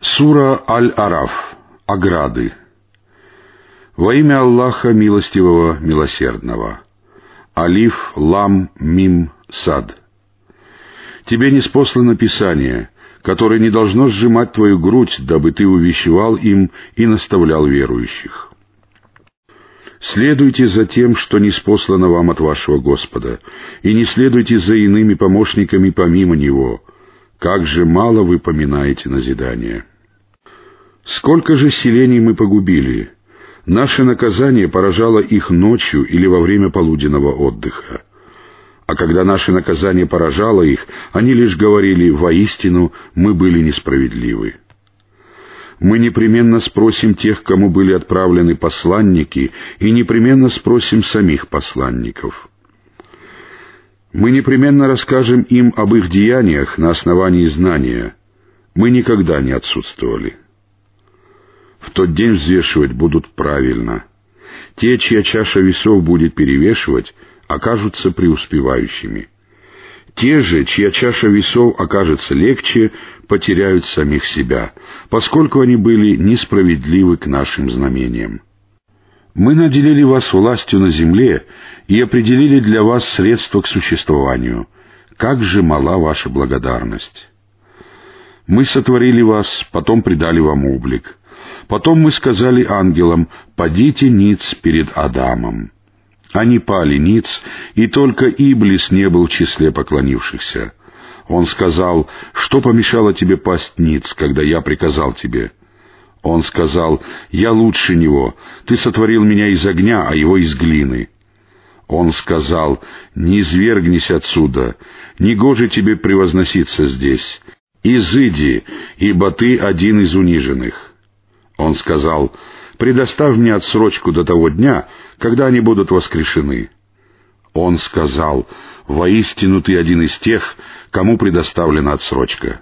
Сура Аль-Араф. Ограды. Во имя Аллаха Милостивого, Милосердного. Алиф, Лам, Мим, Сад. Тебе не спослано Писание, которое не должно сжимать твою грудь, дабы ты увещевал им и наставлял верующих. Следуйте за тем, что не спослано вам от вашего Господа, и не следуйте за иными помощниками помимо Него. Как же мало вы поминаете назидание. Сколько же селений мы погубили? Наше наказание поражало их ночью или во время полуденного отдыха. А когда наше наказание поражало их, они лишь говорили «воистину мы были несправедливы». Мы непременно спросим тех, кому были отправлены посланники, и непременно спросим самих посланников. Мы непременно расскажем им об их деяниях на основании знания. Мы никогда не отсутствовали в тот день взвешивать будут правильно. Те, чья чаша весов будет перевешивать, окажутся преуспевающими. Те же, чья чаша весов окажется легче, потеряют самих себя, поскольку они были несправедливы к нашим знамениям. Мы наделили вас властью на земле и определили для вас средства к существованию. Как же мала ваша благодарность! Мы сотворили вас, потом придали вам облик. Потом мы сказали ангелам, «Падите ниц перед Адамом». Они пали ниц, и только Иблис не был в числе поклонившихся. Он сказал, «Что помешало тебе пасть ниц, когда я приказал тебе?» Он сказал, «Я лучше него. Ты сотворил меня из огня, а его из глины». Он сказал, «Не извергнись отсюда, не гоже тебе превозноситься здесь. Изыди, ибо ты один из униженных». Он сказал, «Предоставь мне отсрочку до того дня, когда они будут воскрешены». Он сказал, «Воистину ты один из тех, кому предоставлена отсрочка».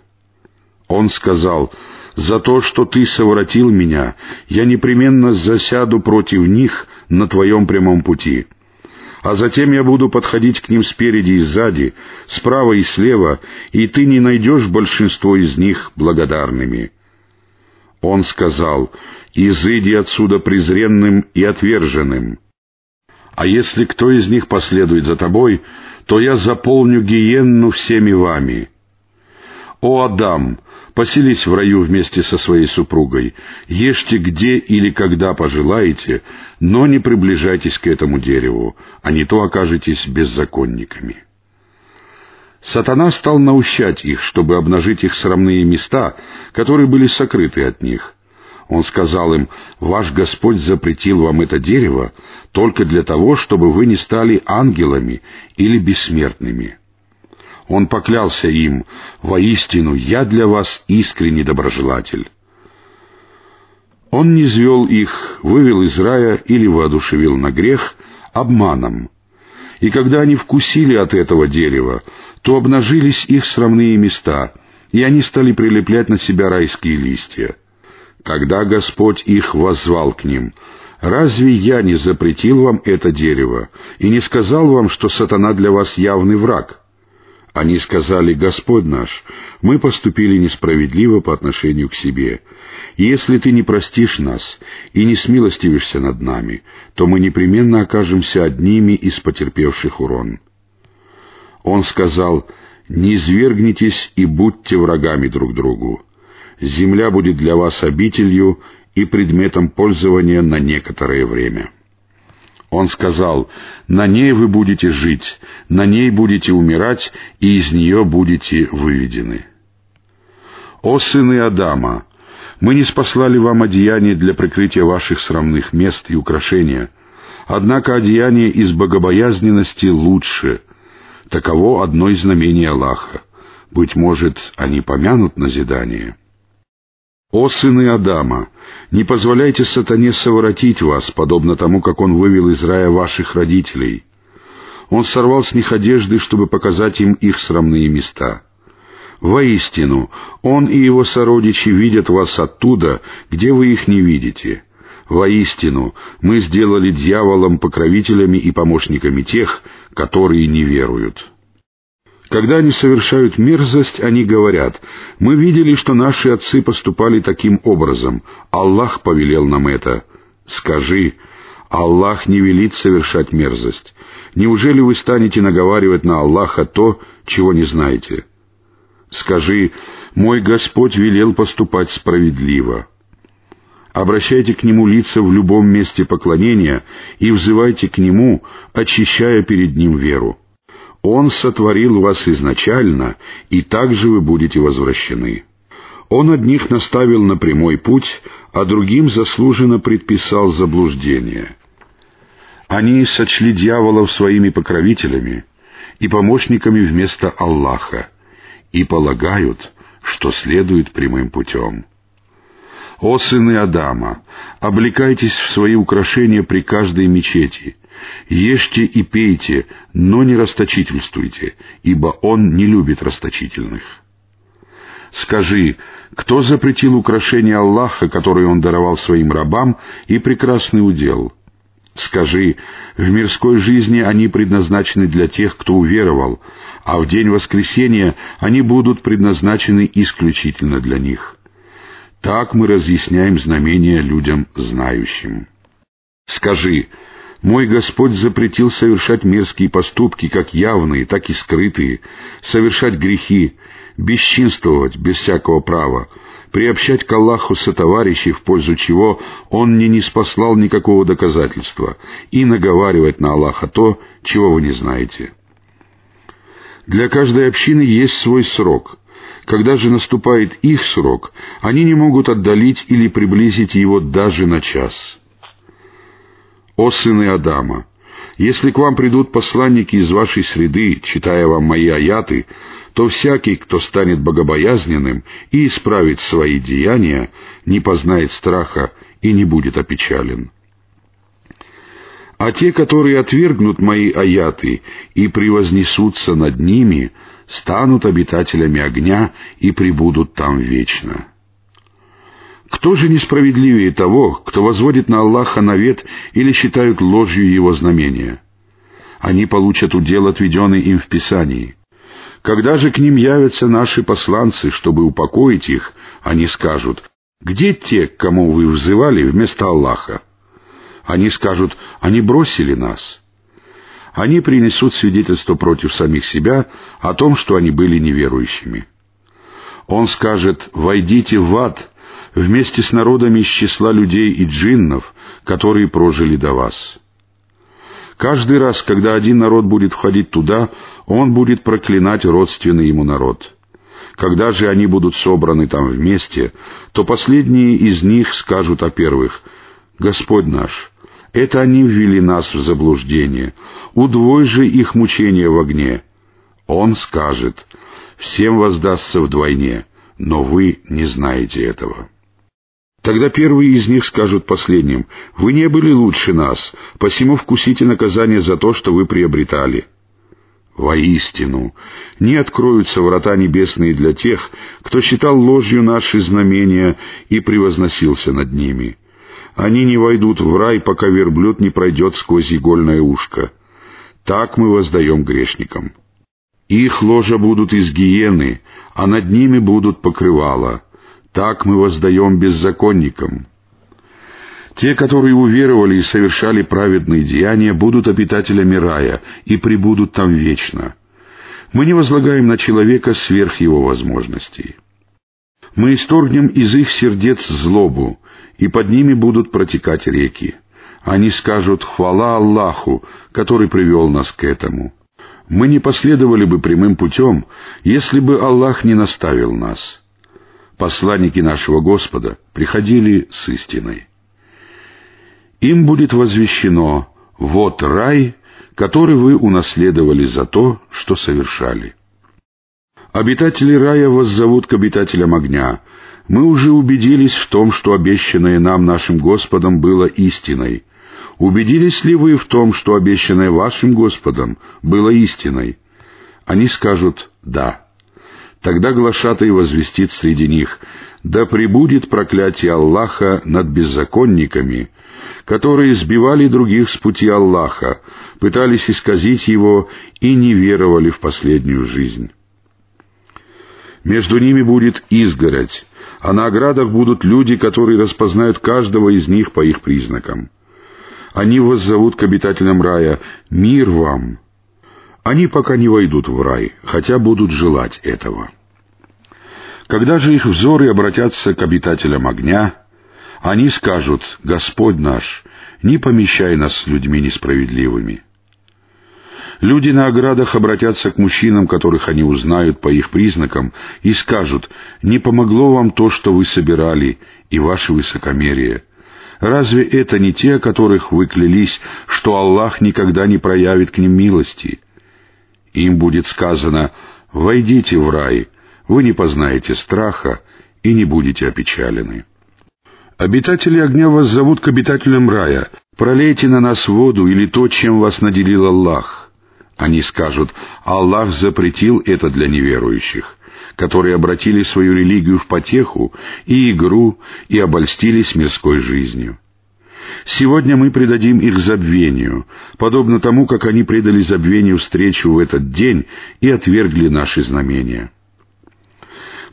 Он сказал, «За то, что ты совратил меня, я непременно засяду против них на твоем прямом пути. А затем я буду подходить к ним спереди и сзади, справа и слева, и ты не найдешь большинство из них благодарными». Он сказал, «Изыди отсюда презренным и отверженным. А если кто из них последует за тобой, то я заполню гиенну всеми вами. О, Адам, поселись в раю вместе со своей супругой, ешьте где или когда пожелаете, но не приближайтесь к этому дереву, а не то окажетесь беззаконниками». Сатана стал наущать их, чтобы обнажить их срамные места, которые были сокрыты от них. Он сказал им, «Ваш Господь запретил вам это дерево только для того, чтобы вы не стали ангелами или бессмертными». Он поклялся им, «Воистину, я для вас искренний доброжелатель». Он не звел их, вывел из рая или воодушевил на грех обманом. И когда они вкусили от этого дерева, то обнажились их срамные места, и они стали прилеплять на себя райские листья. Тогда Господь их воззвал к ним. «Разве я не запретил вам это дерево и не сказал вам, что сатана для вас явный враг?» Они сказали, «Господь наш, мы поступили несправедливо по отношению к себе. Если ты не простишь нас и не смилостивишься над нами, то мы непременно окажемся одними из потерпевших урон». Он сказал, «Не извергнитесь и будьте врагами друг другу. Земля будет для вас обителью и предметом пользования на некоторое время». Он сказал, «На ней вы будете жить, на ней будете умирать, и из нее будете выведены». «О сыны Адама! Мы не спаслали вам одеяние для прикрытия ваших срамных мест и украшения, однако одеяние из богобоязненности лучше, Таково одно из знамений Аллаха. Быть может, они помянут назидание. «О сыны Адама, не позволяйте сатане совратить вас, подобно тому, как он вывел из рая ваших родителей. Он сорвал с них одежды, чтобы показать им их срамные места. Воистину, он и его сородичи видят вас оттуда, где вы их не видите. Воистину, мы сделали дьяволом покровителями и помощниками тех, которые не веруют. Когда они совершают мерзость, они говорят, «Мы видели, что наши отцы поступали таким образом. Аллах повелел нам это». Скажи, Аллах не велит совершать мерзость. Неужели вы станете наговаривать на Аллаха то, чего не знаете? Скажи, мой Господь велел поступать справедливо. Обращайте к Нему лица в любом месте поклонения и взывайте к Нему, очищая перед Ним веру. Он сотворил вас изначально, и также вы будете возвращены. Он одних наставил на прямой путь, а другим заслуженно предписал заблуждение. Они сочли дьяволов своими покровителями и помощниками вместо Аллаха и полагают, что следует прямым путем. «О сыны Адама, облекайтесь в свои украшения при каждой мечети, ешьте и пейте, но не расточительствуйте, ибо Он не любит расточительных». Скажи, кто запретил украшение Аллаха, которое Он даровал своим рабам, и прекрасный удел? Скажи, в мирской жизни они предназначены для тех, кто уверовал, а в день воскресения они будут предназначены исключительно для них. Так мы разъясняем знамения людям знающим. Скажи, мой Господь запретил совершать мерзкие поступки, как явные, так и скрытые, совершать грехи, бесчинствовать без всякого права, приобщать к Аллаху сотоварищей, в пользу чего Он не спаслал никакого доказательства, и наговаривать на Аллаха то, чего вы не знаете. Для каждой общины есть свой срок. Когда же наступает их срок, они не могут отдалить или приблизить его даже на час. О сыны Адама! Если к вам придут посланники из вашей среды, читая вам мои аяты, то всякий, кто станет богобоязненным и исправит свои деяния, не познает страха и не будет опечален. А те, которые отвергнут мои аяты и превознесутся над ними, станут обитателями огня и пребудут там вечно. Кто же несправедливее того, кто возводит на Аллаха навет или считают ложью его знамения? Они получат удел, отведенный им в Писании. Когда же к ним явятся наши посланцы, чтобы упокоить их, они скажут, «Где те, к кому вы взывали вместо Аллаха?» Они скажут, «Они бросили нас». Они принесут свидетельство против самих себя о том, что они были неверующими. Он скажет, «Войдите в ад», вместе с народами из числа людей и джиннов, которые прожили до вас. Каждый раз, когда один народ будет входить туда, он будет проклинать родственный ему народ. Когда же они будут собраны там вместе, то последние из них скажут о первых, «Господь наш, это они ввели нас в заблуждение, удвой же их мучения в огне». Он скажет, «Всем воздастся вдвойне, но вы не знаете этого». Тогда первые из них скажут последним, «Вы не были лучше нас, посему вкусите наказание за то, что вы приобретали». Воистину, не откроются врата небесные для тех, кто считал ложью наши знамения и превозносился над ними. Они не войдут в рай, пока верблюд не пройдет сквозь игольное ушко. Так мы воздаем грешникам. Их ложа будут из гиены, а над ними будут покрывала — так мы воздаем беззаконникам. Те, которые уверовали и совершали праведные деяния, будут обитателями рая и пребудут там вечно. Мы не возлагаем на человека сверх его возможностей. Мы исторгнем из их сердец злобу, и под ними будут протекать реки. Они скажут «Хвала Аллаху, который привел нас к этому». Мы не последовали бы прямым путем, если бы Аллах не наставил нас посланники нашего Господа, приходили с истиной. Им будет возвещено «Вот рай, который вы унаследовали за то, что совершали». Обитатели рая воззовут к обитателям огня. Мы уже убедились в том, что обещанное нам нашим Господом было истиной. Убедились ли вы в том, что обещанное вашим Господом было истиной? Они скажут «да». Тогда глашатай возвестит среди них, «Да пребудет проклятие Аллаха над беззаконниками, которые сбивали других с пути Аллаха, пытались исказить его и не веровали в последнюю жизнь». Между ними будет изгородь, а на оградах будут люди, которые распознают каждого из них по их признакам. Они воззовут к обитателям рая «Мир вам!» Они пока не войдут в рай, хотя будут желать этого. Когда же их взоры обратятся к обитателям огня, они скажут «Господь наш, не помещай нас с людьми несправедливыми». Люди на оградах обратятся к мужчинам, которых они узнают по их признакам, и скажут, «Не помогло вам то, что вы собирали, и ваше высокомерие. Разве это не те, которых вы клялись, что Аллах никогда не проявит к ним милости?» Им будет сказано, «Войдите в рай, вы не познаете страха и не будете опечалены». Обитатели огня вас зовут к обитателям рая. Пролейте на нас воду или то, чем вас наделил Аллах. Они скажут, Аллах запретил это для неверующих, которые обратили свою религию в потеху и игру и обольстились мирской жизнью. Сегодня мы предадим их забвению, подобно тому, как они предали забвению встречу в этот день и отвергли наши знамения.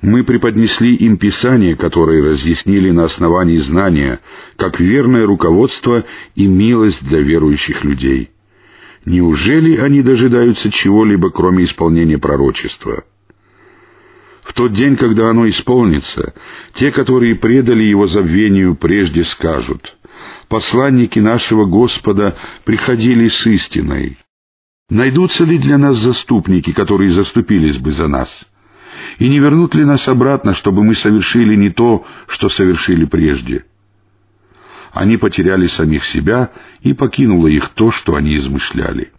Мы преподнесли им Писание, которые разъяснили на основании знания, как верное руководство и милость для верующих людей — Неужели они дожидаются чего-либо, кроме исполнения пророчества? В тот день, когда оно исполнится, те, которые предали его забвению, прежде скажут, «Посланники нашего Господа приходили с истиной. Найдутся ли для нас заступники, которые заступились бы за нас? И не вернут ли нас обратно, чтобы мы совершили не то, что совершили прежде?» они потеряли самих себя, и покинуло их то, что они измышляли.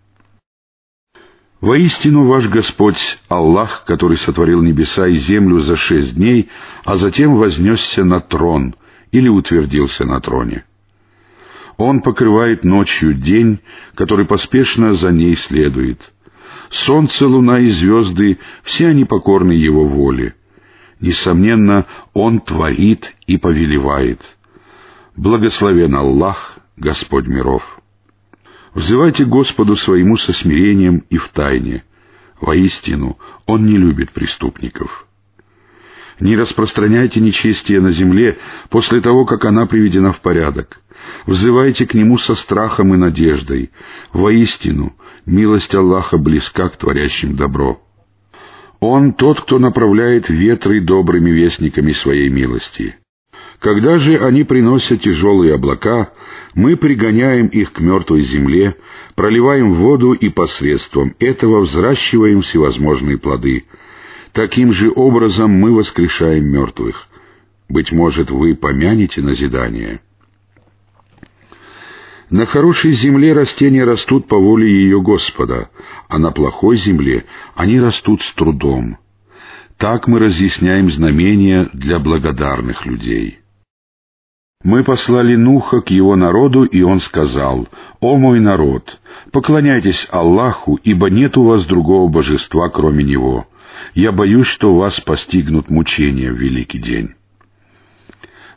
Воистину ваш Господь — Аллах, который сотворил небеса и землю за шесть дней, а затем вознесся на трон или утвердился на троне. Он покрывает ночью день, который поспешно за ней следует. Солнце, луна и звезды — все они покорны Его воле. Несомненно, Он творит и повелевает — Благословен Аллах, Господь миров. Взывайте Господу своему со смирением и в тайне. Воистину, Он не любит преступников. Не распространяйте нечестие на земле после того, как она приведена в порядок. Взывайте к Нему со страхом и надеждой. Воистину, милость Аллаха близка к творящим добро. Он тот, кто направляет ветры добрыми вестниками своей милости. Когда же они приносят тяжелые облака, мы пригоняем их к мертвой земле, проливаем воду и посредством этого взращиваем всевозможные плоды. Таким же образом мы воскрешаем мертвых. Быть может, вы помянете назидание. На хорошей земле растения растут по воле ее Господа, а на плохой земле они растут с трудом. Так мы разъясняем знамения для благодарных людей. Мы послали Нуха к его народу, и он сказал, «О мой народ, поклоняйтесь Аллаху, ибо нет у вас другого божества, кроме Него. Я боюсь, что вас постигнут мучения в великий день».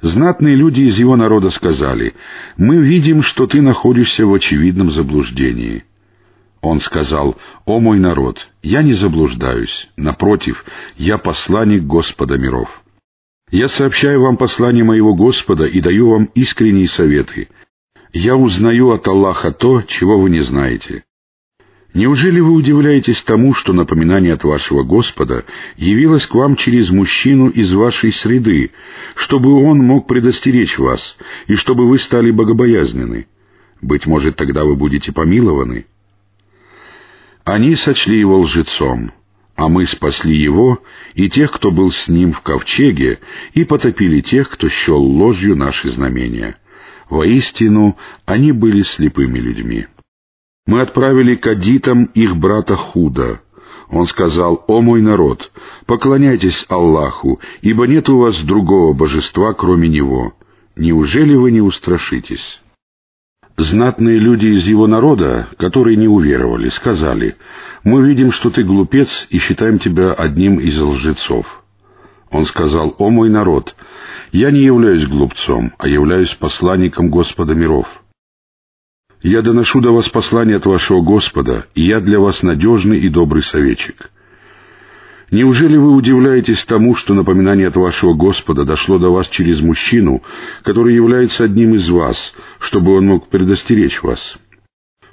Знатные люди из его народа сказали, «Мы видим, что ты находишься в очевидном заблуждении». Он сказал, «О мой народ, я не заблуждаюсь, напротив, я посланник Господа миров». Я сообщаю вам послание моего Господа и даю вам искренние советы. Я узнаю от Аллаха то, чего вы не знаете. Неужели вы удивляетесь тому, что напоминание от вашего Господа явилось к вам через мужчину из вашей среды, чтобы он мог предостеречь вас, и чтобы вы стали богобоязнены? Быть может, тогда вы будете помилованы?» Они сочли его лжецом а мы спасли его и тех, кто был с ним в ковчеге, и потопили тех, кто щел ложью наши знамения. Воистину, они были слепыми людьми. Мы отправили к адитам их брата Худа. Он сказал, «О мой народ, поклоняйтесь Аллаху, ибо нет у вас другого божества, кроме Него. Неужели вы не устрашитесь?» Знатные люди из его народа, которые не уверовали, сказали, «Мы видим, что ты глупец, и считаем тебя одним из лжецов». Он сказал, «О мой народ, я не являюсь глупцом, а являюсь посланником Господа миров. Я доношу до вас послание от вашего Господа, и я для вас надежный и добрый советчик. Неужели вы удивляетесь тому, что напоминание от вашего Господа дошло до вас через мужчину, который является одним из вас, чтобы он мог предостеречь вас?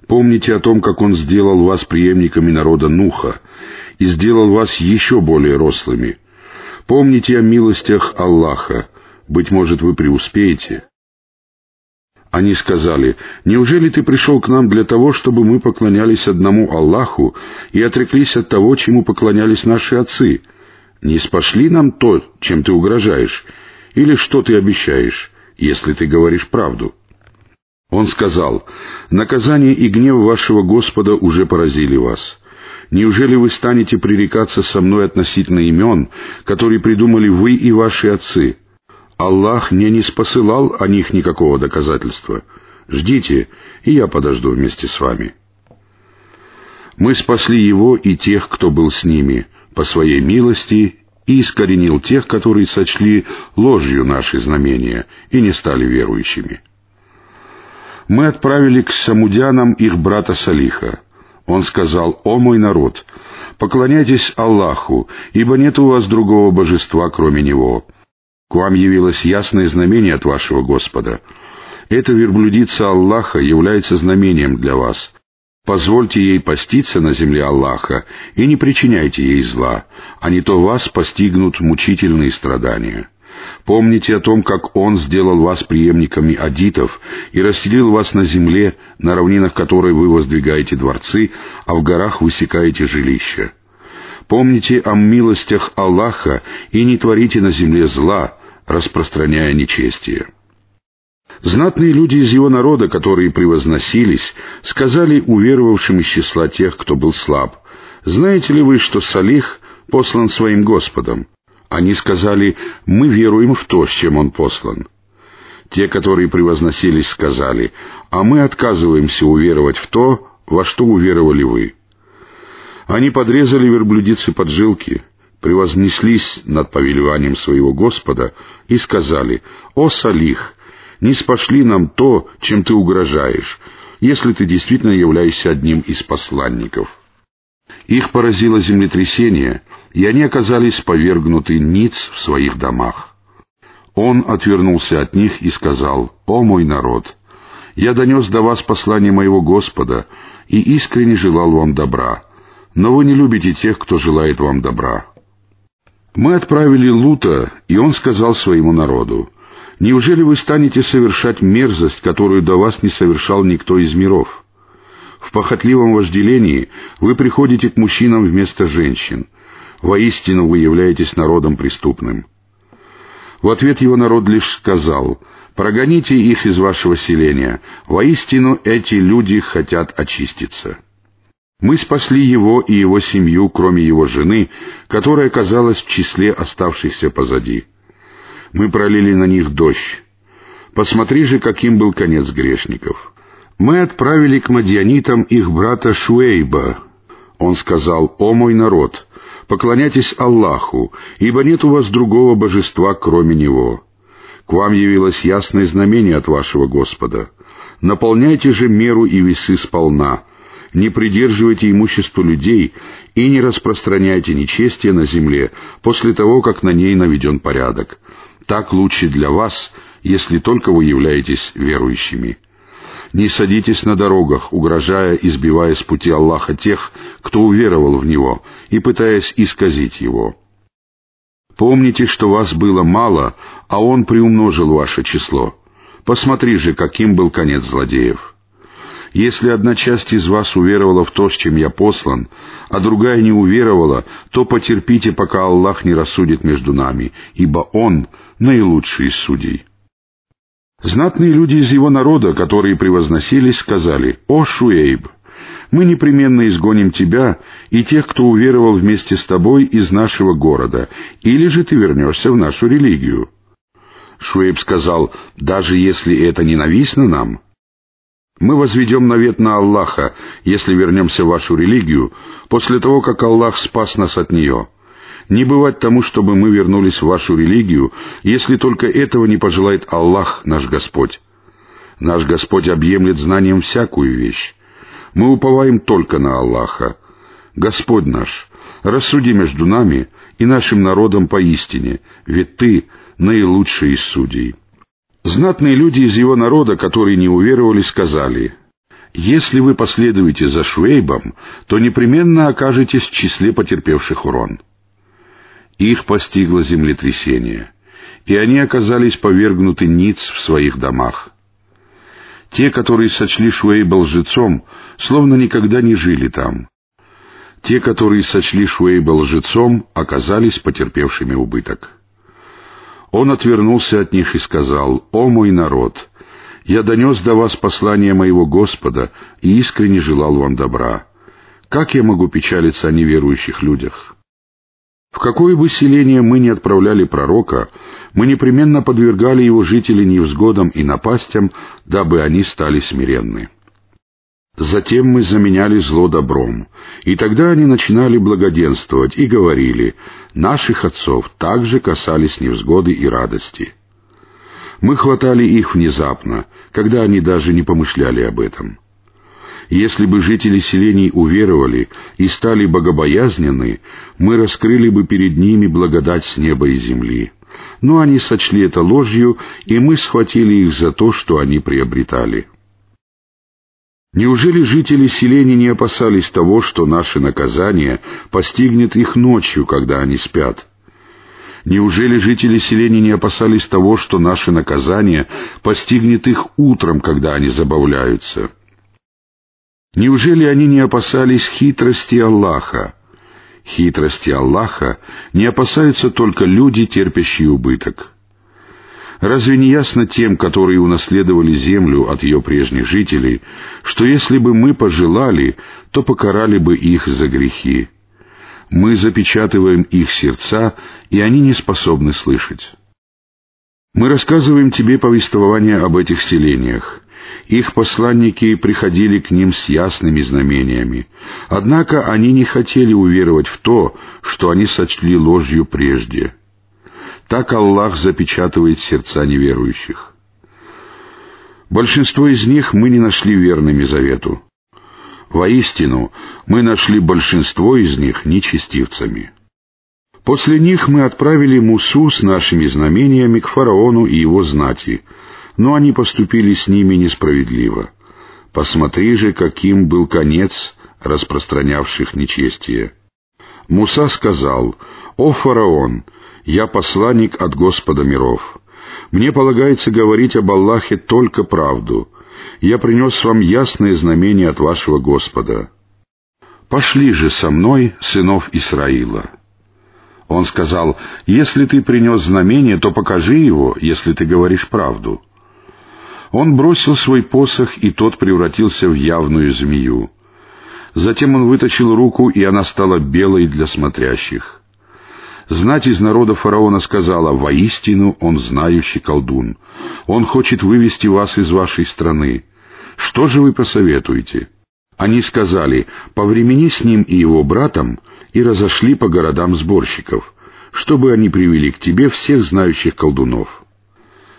Помните о том, как он сделал вас преемниками народа Нуха и сделал вас еще более рослыми. Помните о милостях Аллаха, быть может, вы преуспеете. Они сказали, «Неужели ты пришел к нам для того, чтобы мы поклонялись одному Аллаху и отреклись от того, чему поклонялись наши отцы? Не спошли нам то, чем ты угрожаешь, или что ты обещаешь, если ты говоришь правду?» Он сказал, «Наказание и гнев вашего Господа уже поразили вас. Неужели вы станете пререкаться со мной относительно имен, которые придумали вы и ваши отцы?» Аллах мне не спосылал о них никакого доказательства. Ждите, и я подожду вместе с вами. Мы спасли его и тех, кто был с ними, по своей милости, и искоренил тех, которые сочли ложью наши знамения и не стали верующими. Мы отправили к самудянам их брата Салиха. Он сказал, «О мой народ, поклоняйтесь Аллаху, ибо нет у вас другого божества, кроме Него» К вам явилось ясное знамение от вашего Господа. Эта верблюдица Аллаха является знамением для вас. Позвольте ей поститься на земле Аллаха и не причиняйте ей зла, а не то вас постигнут мучительные страдания. Помните о том, как Он сделал вас преемниками адитов и расселил вас на земле, на равнинах которой вы воздвигаете дворцы, а в горах высекаете жилища. Помните о милостях Аллаха и не творите на земле зла, распространяя нечестие. Знатные люди из его народа, которые превозносились, сказали уверовавшим из числа тех, кто был слаб, «Знаете ли вы, что Салих послан своим Господом?» Они сказали, «Мы веруем в то, с чем он послан». Те, которые превозносились, сказали, «А мы отказываемся уверовать в то, во что уверовали вы». Они подрезали верблюдицы поджилки, превознеслись над повелеванием своего Господа и сказали, «О, Салих, не спошли нам то, чем ты угрожаешь, если ты действительно являешься одним из посланников». Их поразило землетрясение, и они оказались повергнуты ниц в своих домах. Он отвернулся от них и сказал, «О мой народ, я донес до вас послание моего Господа и искренне желал вам добра, но вы не любите тех, кто желает вам добра. Мы отправили Лута, и он сказал своему народу, «Неужели вы станете совершать мерзость, которую до вас не совершал никто из миров? В похотливом вожделении вы приходите к мужчинам вместо женщин. Воистину вы являетесь народом преступным». В ответ его народ лишь сказал, «Прогоните их из вашего селения. Воистину эти люди хотят очиститься». Мы спасли его и его семью, кроме его жены, которая оказалась в числе оставшихся позади. Мы пролили на них дождь. Посмотри же, каким был конец грешников. Мы отправили к мадьянитам их брата Шуэйба. Он сказал, «О мой народ, поклоняйтесь Аллаху, ибо нет у вас другого божества, кроме Него. К вам явилось ясное знамение от вашего Господа. Наполняйте же меру и весы сполна» не придерживайте имущество людей и не распространяйте нечестие на земле после того, как на ней наведен порядок. Так лучше для вас, если только вы являетесь верующими. Не садитесь на дорогах, угрожая и сбивая с пути Аллаха тех, кто уверовал в Него, и пытаясь исказить Его. Помните, что вас было мало, а Он приумножил ваше число. Посмотри же, каким был конец злодеев. Если одна часть из вас уверовала в то, с чем я послан, а другая не уверовала, то потерпите, пока Аллах не рассудит между нами, ибо Он наилучший из судей». Знатные люди из его народа, которые превозносились, сказали, «О, Шуэйб, мы непременно изгоним тебя и тех, кто уверовал вместе с тобой из нашего города, или же ты вернешься в нашу религию». Шуэйб сказал, «Даже если это ненавистно нам, Мы возведем навет на Аллаха, если вернемся в вашу религию, после того, как Аллах спас нас от нее. Не бывать тому, чтобы мы вернулись в вашу религию, если только этого не пожелает Аллах, наш Господь. Наш Господь объемлет знанием всякую вещь. Мы уповаем только на Аллаха. Господь наш, рассуди между нами и нашим народом поистине, ведь Ты наилучший из судей». Знатные люди из его народа, которые не уверовали, сказали, «Если вы последуете за Швейбом, то непременно окажетесь в числе потерпевших урон». Их постигло землетрясение, и они оказались повергнуты ниц в своих домах. Те, которые сочли Шуэйба лжецом, словно никогда не жили там. Те, которые сочли Шуэйба лжецом, оказались потерпевшими убыток. Он отвернулся от них и сказал, «О мой народ! Я донес до вас послание моего Господа и искренне желал вам добра. Как я могу печалиться о неверующих людях?» В какое бы селение мы ни отправляли пророка, мы непременно подвергали его жителей невзгодам и напастям, дабы они стали смиренны. Затем мы заменяли зло добром, и тогда они начинали благоденствовать и говорили, наших отцов также касались невзгоды и радости. Мы хватали их внезапно, когда они даже не помышляли об этом. Если бы жители селений уверовали и стали богобоязненны, мы раскрыли бы перед ними благодать с неба и земли. Но они сочли это ложью, и мы схватили их за то, что они приобретали. Неужели жители селений не опасались того, что наше наказание постигнет их ночью, когда они спят? Неужели жители селений не опасались того, что наше наказание постигнет их утром, когда они забавляются? Неужели они не опасались хитрости Аллаха? Хитрости Аллаха не опасаются только люди, терпящие убыток. Разве не ясно тем, которые унаследовали землю от ее прежних жителей, что если бы мы пожелали, то покарали бы их за грехи? Мы запечатываем их сердца, и они не способны слышать. Мы рассказываем тебе повествование об этих селениях. Их посланники приходили к ним с ясными знамениями. Однако они не хотели уверовать в то, что они сочли ложью прежде — так Аллах запечатывает сердца неверующих. Большинство из них мы не нашли верными завету. Воистину, мы нашли большинство из них нечестивцами. После них мы отправили Мусу с нашими знамениями к фараону и его знати, но они поступили с ними несправедливо. Посмотри же, каким был конец распространявших нечестие. Муса сказал, «О фараон, я посланник от Господа миров. Мне полагается говорить об Аллахе только правду. Я принес вам ясное знамение от вашего Господа. Пошли же со мной, сынов Исраила». Он сказал, «Если ты принес знамение, то покажи его, если ты говоришь правду». Он бросил свой посох, и тот превратился в явную змею. Затем он вытащил руку, и она стала белой для смотрящих. Знать из народа фараона сказала, «Воистину он знающий колдун. Он хочет вывести вас из вашей страны. Что же вы посоветуете?» Они сказали, «Повремени с ним и его братом, и разошли по городам сборщиков, чтобы они привели к тебе всех знающих колдунов».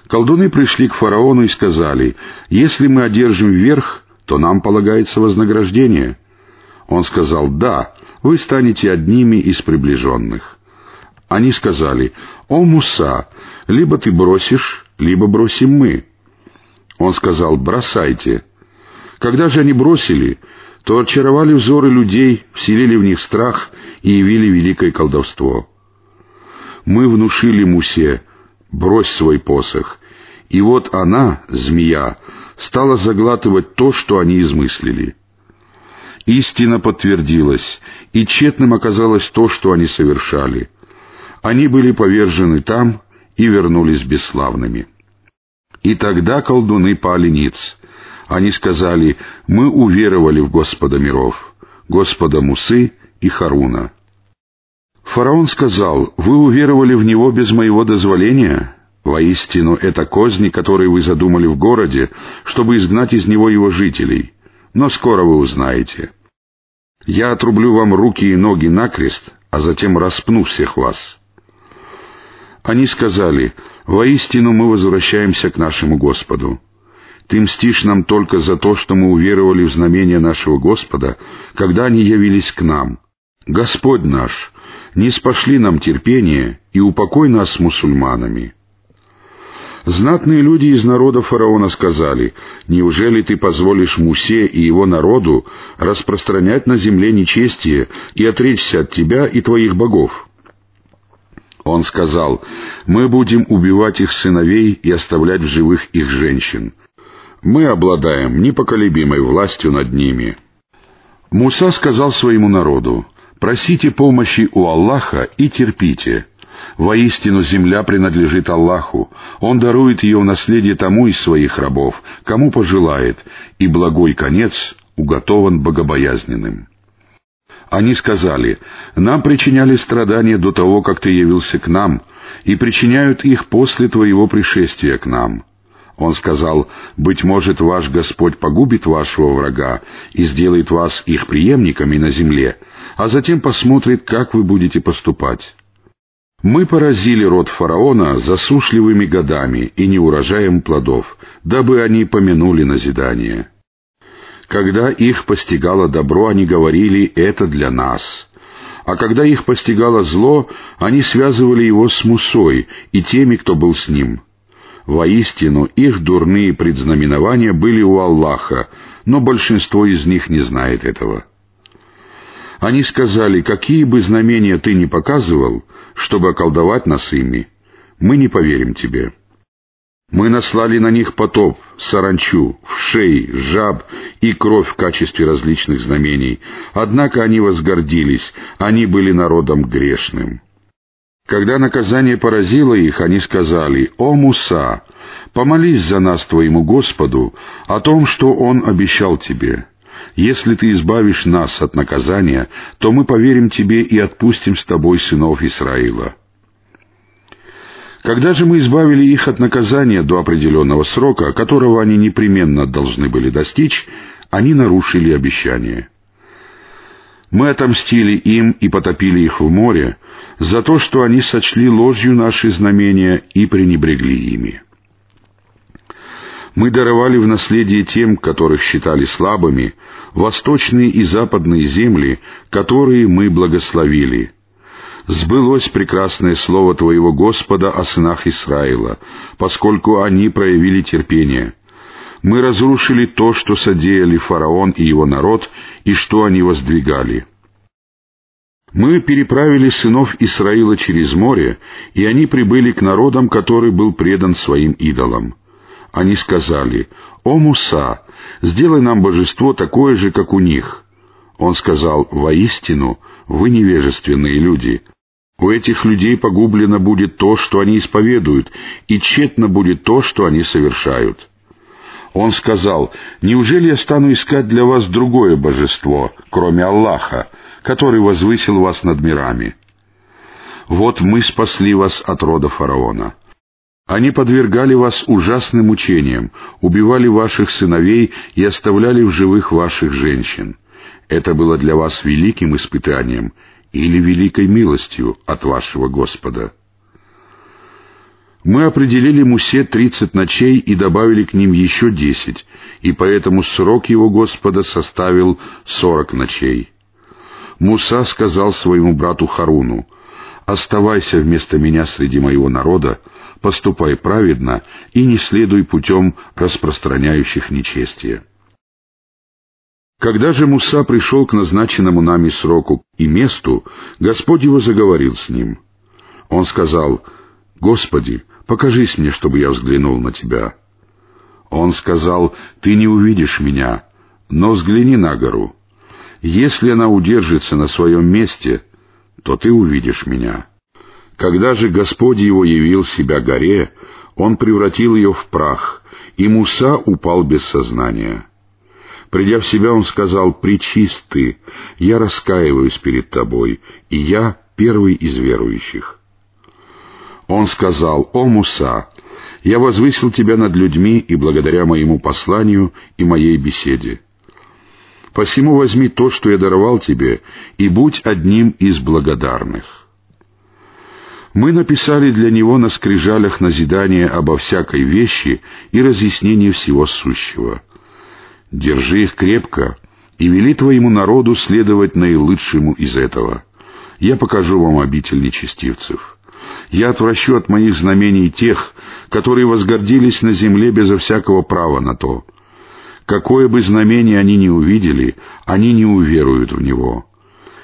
Колдуны пришли к фараону и сказали, «Если мы одержим верх, то нам полагается вознаграждение». Он сказал, «Да, вы станете одними из приближенных». Они сказали, «О, Муса, либо ты бросишь, либо бросим мы». Он сказал, «Бросайте». Когда же они бросили, то очаровали взоры людей, вселили в них страх и явили великое колдовство. Мы внушили Мусе, «Брось свой посох». И вот она, змея, стала заглатывать то, что они измыслили. Истина подтвердилась, и тщетным оказалось то, что они совершали — они были повержены там и вернулись бесславными. И тогда колдуны пали ниц. Они сказали, «Мы уверовали в Господа миров, Господа Мусы и Харуна». Фараон сказал, «Вы уверовали в него без моего дозволения? Воистину, это козни, которые вы задумали в городе, чтобы изгнать из него его жителей. Но скоро вы узнаете. Я отрублю вам руки и ноги накрест, а затем распну всех вас». Они сказали, «Воистину мы возвращаемся к нашему Господу». Ты мстишь нам только за то, что мы уверовали в знамение нашего Господа, когда они явились к нам. Господь наш, не спошли нам терпение и упокой нас с мусульманами». Знатные люди из народа фараона сказали, «Неужели ты позволишь Мусе и его народу распространять на земле нечестие и отречься от тебя и твоих богов?» Он сказал, «Мы будем убивать их сыновей и оставлять в живых их женщин мы обладаем непоколебимой властью над ними». Муса сказал своему народу, «Просите помощи у Аллаха и терпите. Воистину земля принадлежит Аллаху, Он дарует ее в наследие тому из своих рабов, кому пожелает, и благой конец уготован богобоязненным». Они сказали, «Нам причиняли страдания до того, как ты явился к нам, и причиняют их после твоего пришествия к нам». Он сказал, «Быть может, ваш Господь погубит вашего врага и сделает вас их преемниками на земле, а затем посмотрит, как вы будете поступать». Мы поразили род фараона засушливыми годами и неурожаем плодов, дабы они помянули назидание. Когда их постигало добро, они говорили «это для нас». А когда их постигало зло, они связывали его с Мусой и теми, кто был с ним — Воистину, их дурные предзнаменования были у Аллаха, но большинство из них не знает этого. Они сказали, какие бы знамения ты ни показывал, чтобы околдовать нас ими, мы не поверим тебе. Мы наслали на них потоп, саранчу, вшей, жаб и кровь в качестве различных знамений, однако они возгордились, они были народом грешным. Когда наказание поразило их, они сказали, «О Муса, помолись за нас твоему Господу о том, что Он обещал тебе. Если ты избавишь нас от наказания, то мы поверим тебе и отпустим с тобой сынов Исраила». Когда же мы избавили их от наказания до определенного срока, которого они непременно должны были достичь, они нарушили обещание. Мы отомстили им и потопили их в море за то, что они сочли ложью наши знамения и пренебрегли ими. Мы даровали в наследие тем, которых считали слабыми, восточные и западные земли, которые мы благословили. Сбылось прекрасное слово Твоего Господа о сынах Исраила, поскольку они проявили терпение — мы разрушили то, что содеяли фараон и его народ, и что они воздвигали. Мы переправили сынов Исраила через море, и они прибыли к народам, который был предан своим идолам. Они сказали, «О Муса, сделай нам божество такое же, как у них». Он сказал, «Воистину, вы невежественные люди. У этих людей погублено будет то, что они исповедуют, и тщетно будет то, что они совершают». Он сказал, «Неужели я стану искать для вас другое божество, кроме Аллаха, который возвысил вас над мирами? Вот мы спасли вас от рода фараона». Они подвергали вас ужасным мучениям, убивали ваших сыновей и оставляли в живых ваших женщин. Это было для вас великим испытанием или великой милостью от вашего Господа. Мы определили Мусе тридцать ночей и добавили к ним еще десять, и поэтому срок его Господа составил сорок ночей. Муса сказал своему брату Харуну, «Оставайся вместо меня среди моего народа, поступай праведно и не следуй путем распространяющих нечестие». Когда же Муса пришел к назначенному нами сроку и месту, Господь его заговорил с ним. Он сказал, «Господи, покажись мне, чтобы я взглянул на тебя». Он сказал, «Ты не увидишь меня, но взгляни на гору. Если она удержится на своем месте, то ты увидишь меня». Когда же Господь его явил себя горе, он превратил ее в прах, и Муса упал без сознания. Придя в себя, он сказал, «Причист ты, я раскаиваюсь перед тобой, и я первый из верующих». Он сказал, «О, Муса, Я возвысил тебя над людьми и благодаря моему посланию и моей беседе. Посему возьми то, что я даровал тебе, и будь одним из благодарных. Мы написали для него на скрижалях назидание обо всякой вещи и разъяснение всего сущего. Держи их крепко и вели твоему народу следовать наилучшему из этого. Я покажу вам обитель нечестивцев. Я отвращу от моих знамений тех, которые возгордились на земле безо всякого права на то — Какое бы знамение они ни увидели, они не уверуют в него.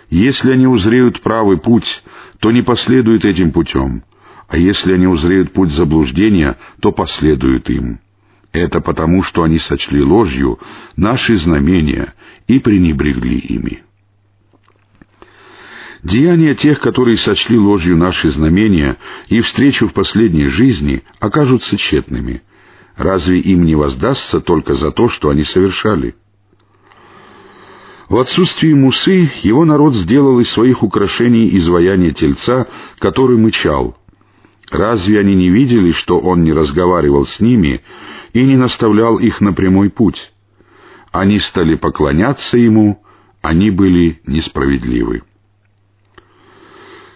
Если они узреют правый путь, то не последуют этим путем, а если они узреют путь заблуждения, то последуют им. Это потому, что они сочли ложью наши знамения и пренебрегли ими. Деяния тех, которые сочли ложью наши знамения и встречу в последней жизни, окажутся тщетными — Разве им не воздастся только за то, что они совершали? В отсутствии Мусы его народ сделал из своих украшений изваяние тельца, который мычал. Разве они не видели, что он не разговаривал с ними и не наставлял их на прямой путь? Они стали поклоняться ему, они были несправедливы.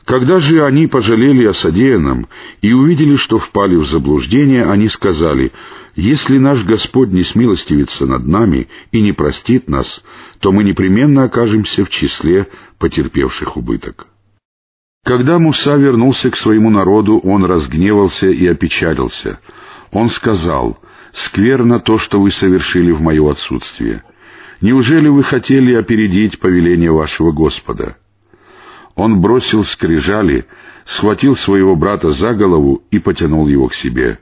Когда же они пожалели о содеянном и увидели, что впали в заблуждение, они сказали, «Если наш Господь не смилостивится над нами и не простит нас, то мы непременно окажемся в числе потерпевших убыток». Когда Муса вернулся к своему народу, он разгневался и опечалился. Он сказал, «Скверно то, что вы совершили в мое отсутствие. Неужели вы хотели опередить повеление вашего Господа?» Он бросил скрижали, схватил своего брата за голову и потянул его к себе.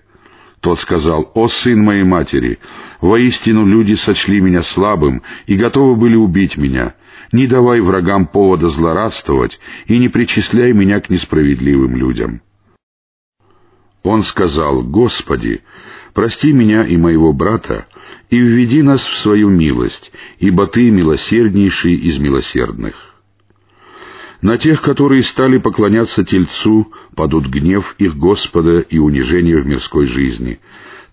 Тот сказал, «О, сын моей матери, воистину люди сочли меня слабым и готовы были убить меня. Не давай врагам повода злорадствовать и не причисляй меня к несправедливым людям». Он сказал, «Господи, прости меня и моего брата, и введи нас в свою милость, ибо Ты милосерднейший из милосердных». На тех, которые стали поклоняться Тельцу, падут гнев их Господа и унижение в мирской жизни.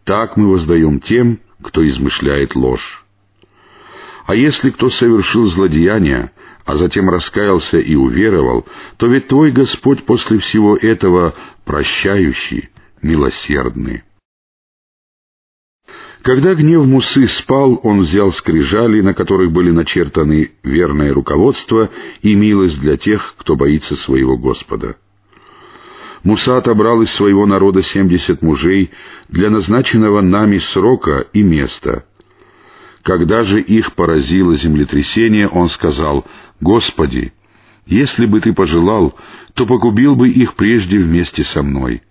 Так мы воздаем тем, кто измышляет ложь. А если кто совершил злодеяние, а затем раскаялся и уверовал, то ведь Твой Господь после всего этого прощающий, милосердный. Когда гнев Мусы спал, он взял скрижали, на которых были начертаны верное руководство и милость для тех, кто боится своего Господа. Муса отобрал из своего народа семьдесят мужей для назначенного нами срока и места. Когда же их поразило землетрясение, он сказал, «Господи, если бы ты пожелал, то погубил бы их прежде вместе со мной».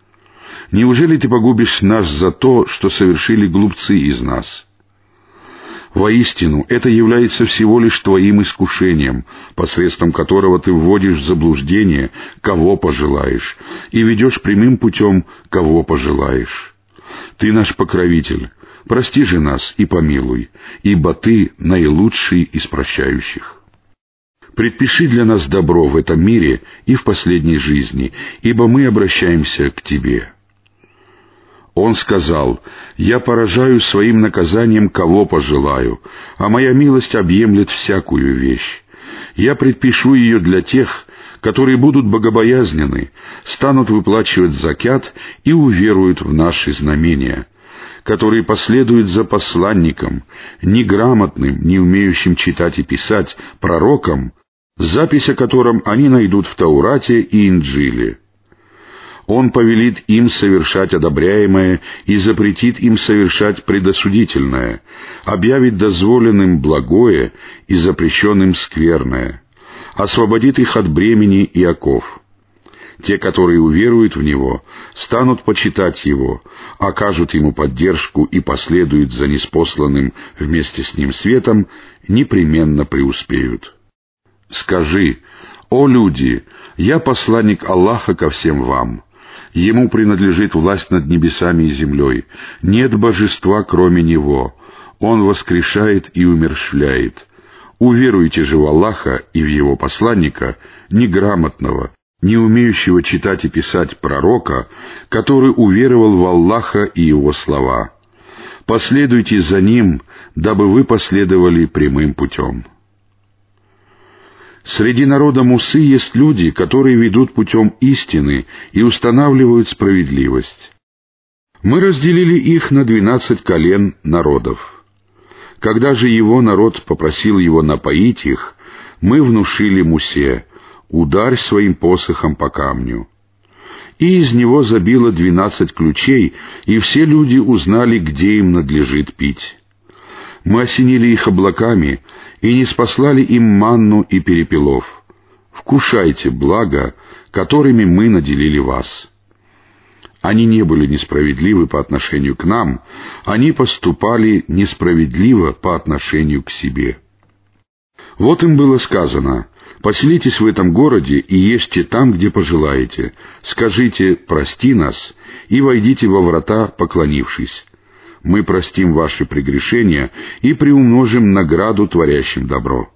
Неужели ты погубишь нас за то, что совершили глупцы из нас? Воистину, это является всего лишь твоим искушением, посредством которого ты вводишь в заблуждение, кого пожелаешь, и ведешь прямым путем, кого пожелаешь. Ты наш покровитель, прости же нас и помилуй, ибо ты наилучший из прощающих. Предпиши для нас добро в этом мире и в последней жизни, ибо мы обращаемся к Тебе. Он сказал, «Я поражаю своим наказанием, кого пожелаю, а моя милость объемлет всякую вещь. Я предпишу ее для тех, которые будут богобоязнены, станут выплачивать закят и уверуют в наши знамения, которые последуют за посланником, неграмотным, не умеющим читать и писать, пророком, запись о котором они найдут в Таурате и Инджиле. Он повелит им совершать одобряемое и запретит им совершать предосудительное, объявит дозволенным благое и запрещенным скверное, освободит их от бремени и оков. Те, которые уверуют в Него, станут почитать Его, окажут Ему поддержку и последуют за неспосланным вместе с Ним светом, непременно преуспеют. Скажи, «О люди, я посланник Аллаха ко всем вам». Ему принадлежит власть над небесами и землей. Нет божества, кроме Него. Он воскрешает и умершляет. Уверуйте же в Аллаха и в Его посланника, неграмотного, не умеющего читать и писать пророка, который уверовал в Аллаха и его слова. Последуйте за ним, дабы вы последовали прямым путем. Среди народа Мусы есть люди, которые ведут путем истины и устанавливают справедливость. Мы разделили их на двенадцать колен народов. Когда же его народ попросил его напоить их, мы внушили Мусе, ударь своим посохом по камню. И из него забило двенадцать ключей, и все люди узнали, где им надлежит пить. Мы осенили их облаками и не спаслали им манну и перепелов. Вкушайте благо, которыми мы наделили вас. Они не были несправедливы по отношению к нам, они поступали несправедливо по отношению к себе. Вот им было сказано, Поселитесь в этом городе и ешьте там, где пожелаете. Скажите «прости нас» и войдите во врата, поклонившись. Мы простим ваши прегрешения и приумножим награду творящим добро.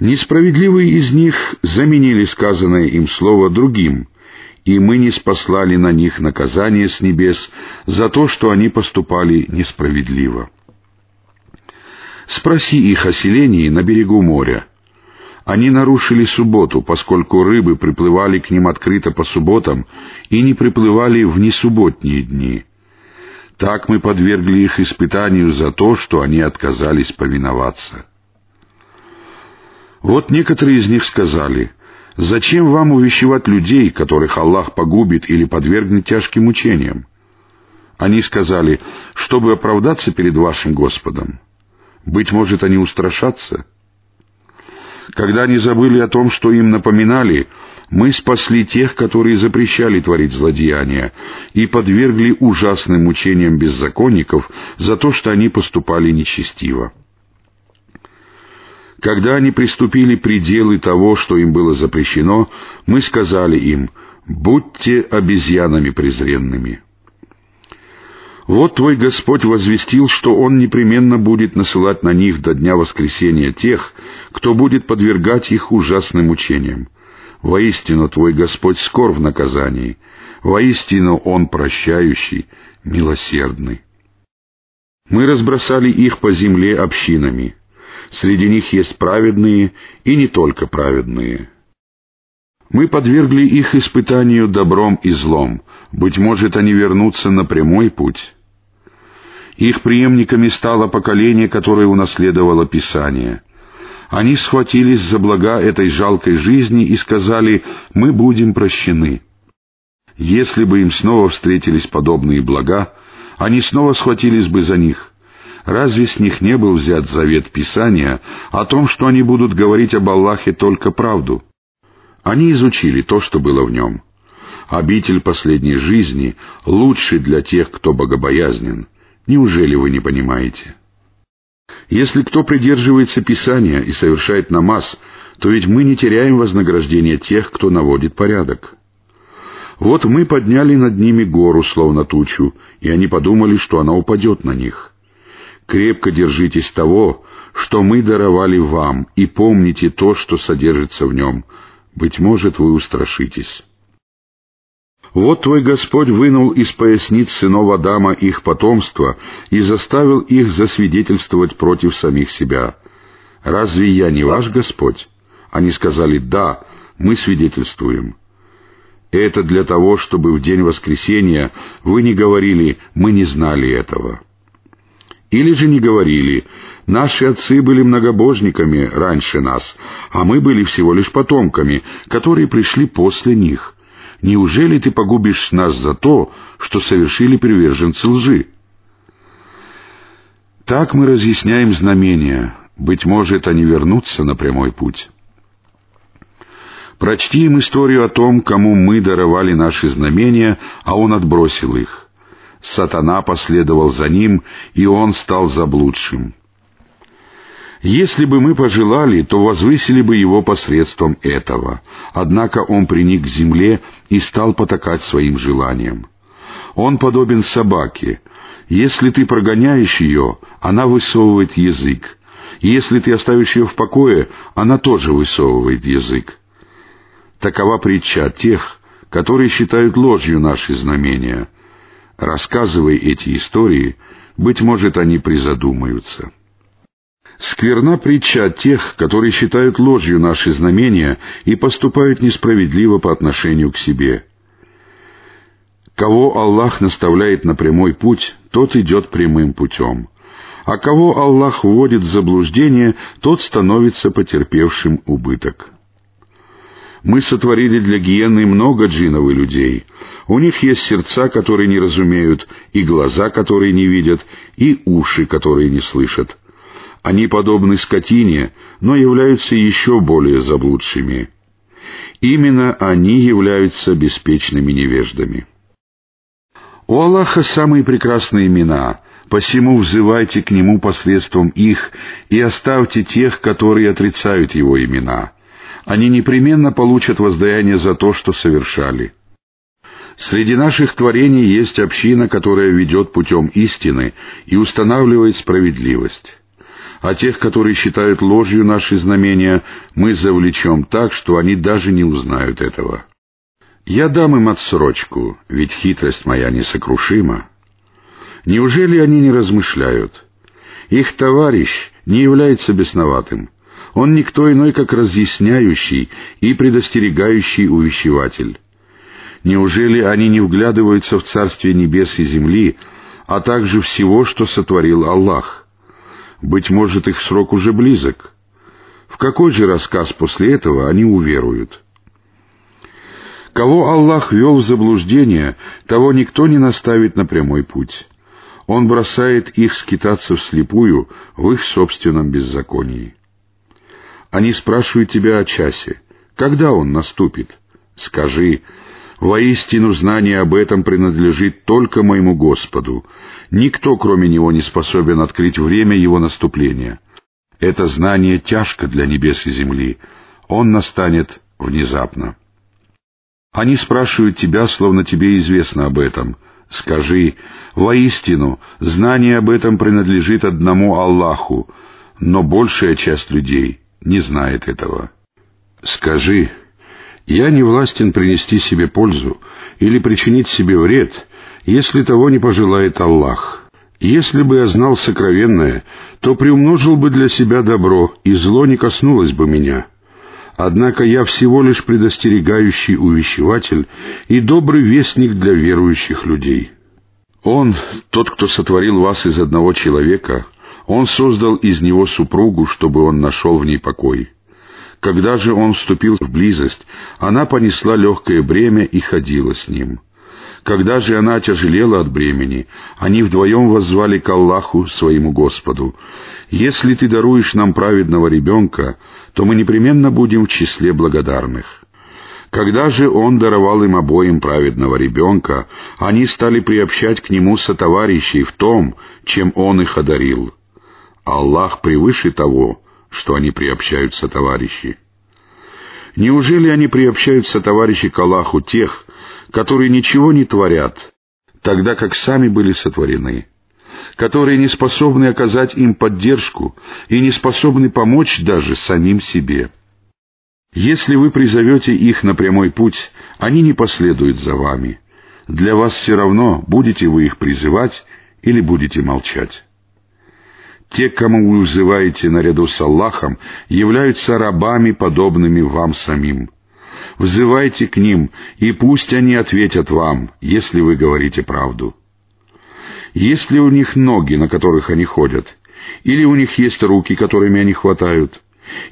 Несправедливые из них заменили сказанное им слово другим, и мы не спаслали на них наказание с небес за то, что они поступали несправедливо. Спроси их о селении на берегу моря — они нарушили субботу, поскольку рыбы приплывали к ним открыто по субботам и не приплывали в несубботние дни. Так мы подвергли их испытанию за то, что они отказались повиноваться. Вот некоторые из них сказали, «Зачем вам увещевать людей, которых Аллах погубит или подвергнет тяжким мучениям?» Они сказали, чтобы оправдаться перед вашим Господом. Быть может, они устрашатся — когда они забыли о том, что им напоминали, мы спасли тех, которые запрещали творить злодеяния, и подвергли ужасным мучениям беззаконников за то, что они поступали нечестиво. Когда они приступили пределы того, что им было запрещено, мы сказали им, «Будьте обезьянами презренными». Вот твой Господь возвестил, что Он непременно будет насылать на них до дня воскресения тех, кто будет подвергать их ужасным мучениям. Воистину твой Господь скор в наказании, воистину Он прощающий, милосердный. Мы разбросали их по земле общинами. Среди них есть праведные и не только праведные. Мы подвергли их испытанию добром и злом. Быть может, они вернутся на прямой путь. Их преемниками стало поколение, которое унаследовало Писание. Они схватились за блага этой жалкой жизни и сказали «Мы будем прощены». Если бы им снова встретились подобные блага, они снова схватились бы за них. Разве с них не был взят завет Писания о том, что они будут говорить об Аллахе только правду? Они изучили то, что было в нем. Обитель последней жизни лучше для тех, кто богобоязнен — Неужели вы не понимаете? Если кто придерживается Писания и совершает намаз, то ведь мы не теряем вознаграждения тех, кто наводит порядок. Вот мы подняли над ними гору, словно тучу, и они подумали, что она упадет на них. Крепко держитесь того, что мы даровали вам, и помните то, что содержится в нем. Быть может, вы устрашитесь. Вот твой Господь вынул из поясниц сынов Адама их потомство и заставил их засвидетельствовать против самих себя. Разве я не ваш Господь? Они сказали, да, мы свидетельствуем. Это для того, чтобы в день воскресения вы не говорили, мы не знали этого. Или же не говорили, наши отцы были многобожниками раньше нас, а мы были всего лишь потомками, которые пришли после них. Неужели ты погубишь нас за то, что совершили приверженцы лжи? Так мы разъясняем знамения. Быть может, они вернутся на прямой путь. Прочти им историю о том, кому мы даровали наши знамения, а он отбросил их. Сатана последовал за ним, и он стал заблудшим. Если бы мы пожелали, то возвысили бы его посредством этого. Однако он приник к земле и стал потакать своим желаниям. Он подобен собаке. Если ты прогоняешь ее, она высовывает язык. Если ты оставишь ее в покое, она тоже высовывает язык. Такова притча тех, которые считают ложью наши знамения. Рассказывая эти истории, быть может, они призадумаются. Скверна притча тех, которые считают ложью наши знамения и поступают несправедливо по отношению к себе. Кого Аллах наставляет на прямой путь, тот идет прямым путем. А кого Аллах вводит в заблуждение, тот становится потерпевшим убыток. Мы сотворили для гиены много джинов и людей. У них есть сердца, которые не разумеют, и глаза, которые не видят, и уши, которые не слышат. Они подобны скотине, но являются еще более заблудшими. Именно они являются беспечными невеждами. У Аллаха самые прекрасные имена, посему взывайте к Нему посредством их и оставьте тех, которые отрицают Его имена. Они непременно получат воздаяние за то, что совершали. Среди наших творений есть община, которая ведет путем истины и устанавливает справедливость. А тех, которые считают ложью наши знамения, мы завлечем так, что они даже не узнают этого. Я дам им отсрочку, ведь хитрость моя несокрушима. Неужели они не размышляют? Их товарищ не является бесноватым. Он никто иной, как разъясняющий и предостерегающий увещеватель. Неужели они не вглядываются в Царствие Небес и Земли, а также всего, что сотворил Аллах? Быть может, их срок уже близок. В какой же рассказ после этого они уверуют?» Кого Аллах вел в заблуждение, того никто не наставит на прямой путь. Он бросает их скитаться вслепую в их собственном беззаконии. Они спрашивают тебя о часе. Когда он наступит? Скажи, воистину знание об этом принадлежит только моему Господу. Никто, кроме Него, не способен открыть время Его наступления. Это знание тяжко для небес и земли. Он настанет внезапно. Они спрашивают тебя, словно тебе известно об этом. Скажи, воистину, знание об этом принадлежит одному Аллаху, но большая часть людей не знает этого. Скажи, я не властен принести себе пользу или причинить себе вред, если того не пожелает Аллах. Если бы я знал сокровенное, то приумножил бы для себя добро, и зло не коснулось бы меня». Однако я всего лишь предостерегающий увещеватель и добрый вестник для верующих людей. Он, тот, кто сотворил вас из одного человека, он создал из него супругу, чтобы он нашел в ней покой. Когда же он вступил в близость, она понесла легкое бремя и ходила с ним. Когда же она тяжелела от бремени, они вдвоем воззвали к Аллаху, своему Господу. «Если ты даруешь нам праведного ребенка, то мы непременно будем в числе благодарных». Когда же он даровал им обоим праведного ребенка, они стали приобщать к нему сотоварищей в том, чем он их одарил. Аллах превыше того, что они приобщают сотоварищи. Неужели они приобщают сотоварищей к Аллаху тех, которые ничего не творят, тогда как сами были сотворены, которые не способны оказать им поддержку и не способны помочь даже самим себе. Если вы призовете их на прямой путь, они не последуют за вами. Для вас все равно, будете вы их призывать или будете молчать. Те, кому вы взываете наряду с Аллахом, являются рабами, подобными вам самим — взывайте к ним, и пусть они ответят вам, если вы говорите правду. Есть ли у них ноги, на которых они ходят? Или у них есть руки, которыми они хватают?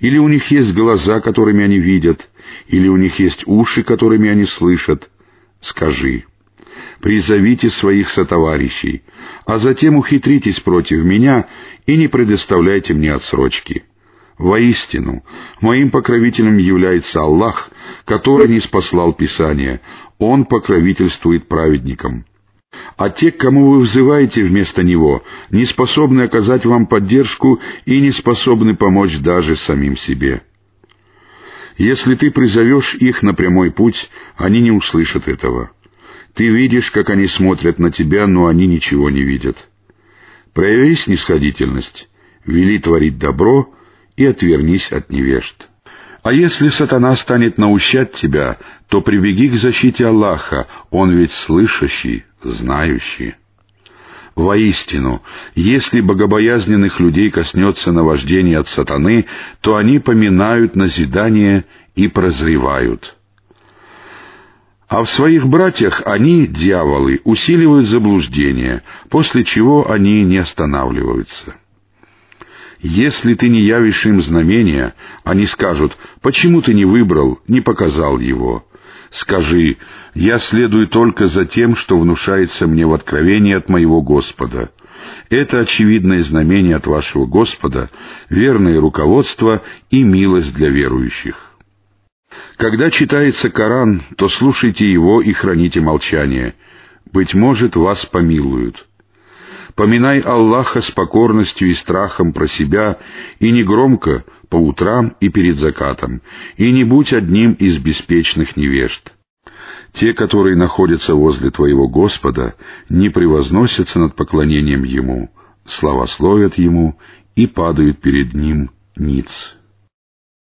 Или у них есть глаза, которыми они видят? Или у них есть уши, которыми они слышат? Скажи, призовите своих сотоварищей, а затем ухитритесь против меня и не предоставляйте мне отсрочки». Воистину, моим покровителем является Аллах, который не спаслал Писание. Он покровительствует праведникам. А те, к кому вы взываете вместо Него, не способны оказать вам поддержку и не способны помочь даже самим себе. Если ты призовешь их на прямой путь, они не услышат этого. Ты видишь, как они смотрят на тебя, но они ничего не видят. Прояви снисходительность, вели творить добро — и отвернись от невежд. А если сатана станет наущать тебя, то прибеги к защите Аллаха, Он ведь слышащий, знающий. Воистину, если богобоязненных людей коснется наваждение от сатаны, то они поминают назидание и прозревают. А в своих братьях они, дьяволы, усиливают заблуждение, после чего они не останавливаются. Если ты не явишь им знамения, они скажут, почему ты не выбрал, не показал его. Скажи, я следую только за тем, что внушается мне в откровении от моего Господа. Это очевидное знамение от вашего Господа, верное руководство и милость для верующих. Когда читается Коран, то слушайте его и храните молчание. Быть может, вас помилуют. Поминай Аллаха с покорностью и страхом про себя, и не громко, по утрам и перед закатом, и не будь одним из беспечных невежд. Те, которые находятся возле твоего Господа, не превозносятся над поклонением Ему, славословят Ему и падают перед Ним ниц.